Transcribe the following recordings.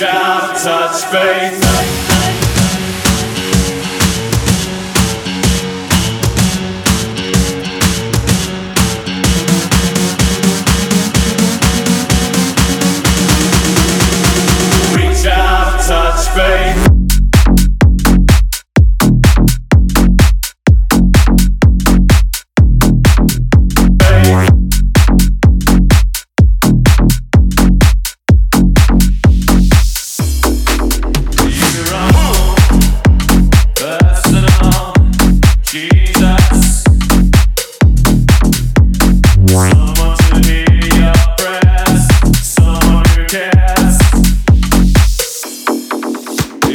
Out, touch faith.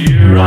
You're